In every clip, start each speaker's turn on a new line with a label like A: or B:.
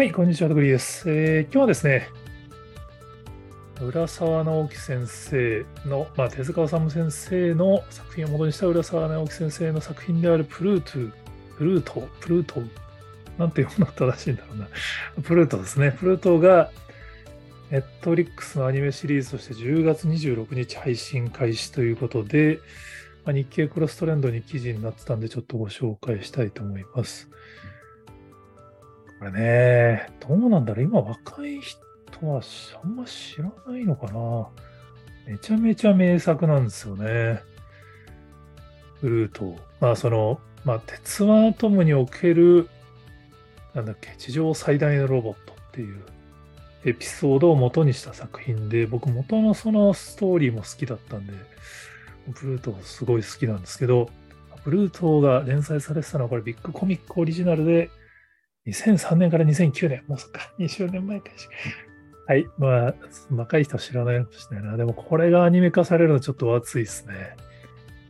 A: はい、こんにちは、徳井です。えー今日はですね、浦沢直樹先生の、まあ、手塚治虫先生の作品を元にした浦沢直樹先生の作品であるプルート、プルート、プルート、なんて読むの正しいんだろうな。プルートですね。プルートが、ネットリックスのアニメシリーズとして10月26日配信開始ということで、まあ、日経クロストレンドに記事になってたんで、ちょっとご紹介したいと思います。これね、どうなんだろう今若い人はあんま知らないのかなめちゃめちゃ名作なんですよね。ブルート。まあその、まあ鉄腕アトムにおける、なんだっけ、地上最大のロボットっていうエピソードを元にした作品で、僕元のそのストーリーも好きだったんで、ブルートすごい好きなんですけど、ブルートが連載されてたのはこれビッグコミックオリジナルで、2003年から2009年、もうそっか、20年前かし。はい。まあ、若い人は知らないかもしれないな。でも、これがアニメ化されるのちょっと熱いですね。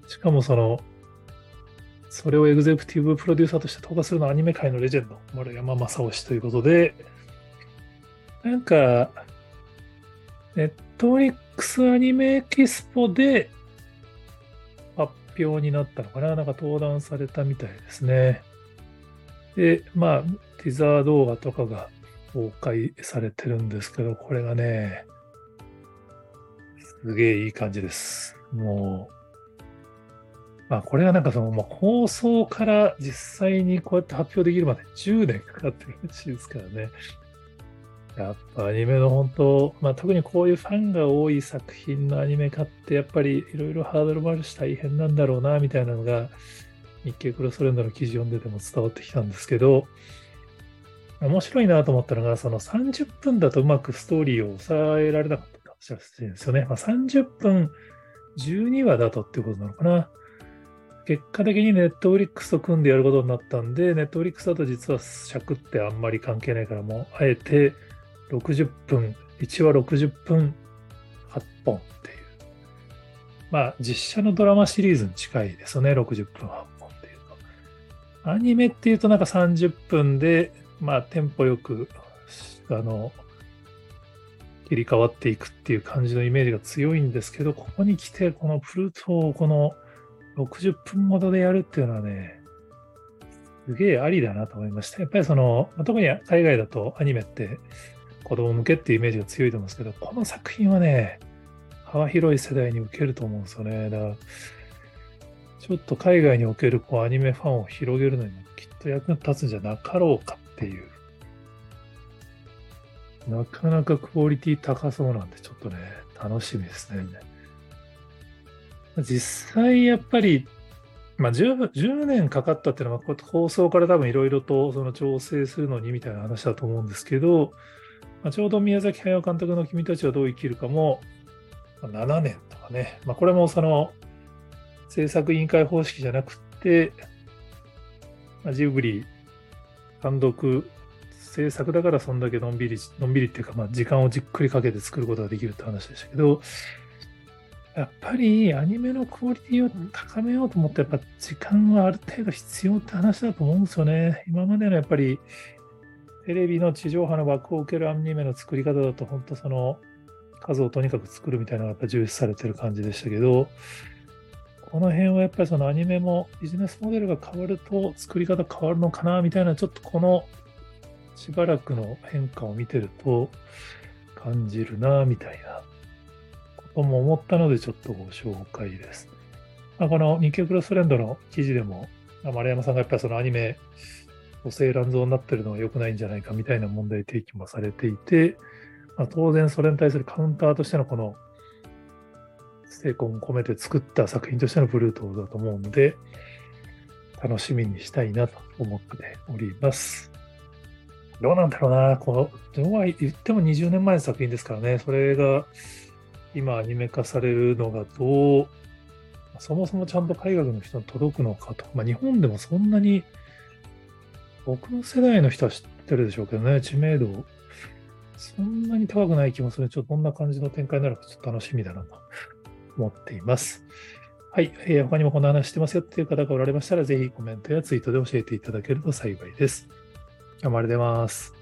A: しかも、その、それをエグゼクティブプロデューサーとして投下するのはアニメ界のレジェンド、丸山正雄氏ということで、なんか、ネットリックスアニメエキスポで発表になったのかななんか登壇されたみたいですね。で、まあ、ティザー動画とかが公開されてるんですけど、これがね、すげえいい感じです。もう、まあ、これがなんかその、まあ、放送から実際にこうやって発表できるまで10年かかってるらしいですからね。やっぱアニメの本当、まあ、特にこういうファンが多い作品のアニメ化ってやっぱりいろいろハードルもあるし大変なんだろうなみたいなのが日経クロストレンドの記事読んでても伝わってきたんですけど面白いなと思ったのがその30分だとうまくストーリーを抑えられなかったかもしれないですよね。まあ、30分12話だとっていうことなのかな。結果的にネットフリックスと組んでやることになったんで、ネットフリックスだと実は尺ってあんまり関係ないから、もうあえて60分、1話60分8本っていう。まあ実写のドラマシリーズに近いですよね、60分8本。アニメっていうとなんか30分で、まあテンポよく、あの、切り替わっていくっていう感じのイメージが強いんですけど、ここに来てこのプルートをこの60分ほどでやるっていうのはね、すげえありだなと思いました。やっぱりその、特に海外だとアニメって子供向けっていうイメージが強いと思うんですけど、この作品はね、幅広い世代に受けると思うんですよね。だから、ちょっと海外におけるこうアニメファンを広げるのにきっと役に立つんじゃなかろうかっていう。なかなかクオリティ高そうなんで、ちょっとね、楽しみですね。実際やっぱり、まあ10、10年かかったっていうのは、こう放送から多分いろいろとその調整するのにみたいな話だと思うんですけど、まあ、ちょうど宮崎駿監督の君たちはどう生きるかも、ま7年とかね、まあ、これもその制作委員会方式じゃなくて、まあ、ジブリ単独制作だからそんだけのんびり、のんびりっていうか、まあ、時間をじっくりかけて作ることができるって話でしたけど、やっぱりアニメのクオリティを高めようと思って、やっぱ時間はある程度必要って話だと思うんですよね。今までのやっぱりテレビの地上波の枠を受けるアニメの作り方だと、本当その数をとにかく作るみたいなのがやっぱ重視されてる感じでしたけど、この辺はやっぱりそのアニメもビジネスモデルが変わると作り方変わるのかなみたいな、ちょっとこのしばらくの変化を見てると感じるなみたいなことも思ったのでちょっとご紹介です。まあ、この日経クロストレンドの記事でも、丸山さんがやっぱりそのアニメ女性乱造になってるのは良くないんじゃないかみたいな問題提起もされていて、まあ、当然それに対するカウンターとしてのこの精魂を込めて作った作品としてのブルートだと思うので、楽しみにしたいなと思っております。どうなんだろうな、この、どうは言っても20年前の作品ですからね、それが今アニメ化されるのがどう、そもそもちゃんと海外の人に届くのかと、まあ、日本でもそんなに僕の世代の人は知ってるでしょうけどね、知名度、そんなに高くない気もする。ちょっとどんな感じの展開になるかちょっと楽しみだなと。思っています。はい、えー他にもこの話してますよっていう方がおられましたら、ぜひコメントやツイートで教えていただけると幸いです。今日もありがとうございます。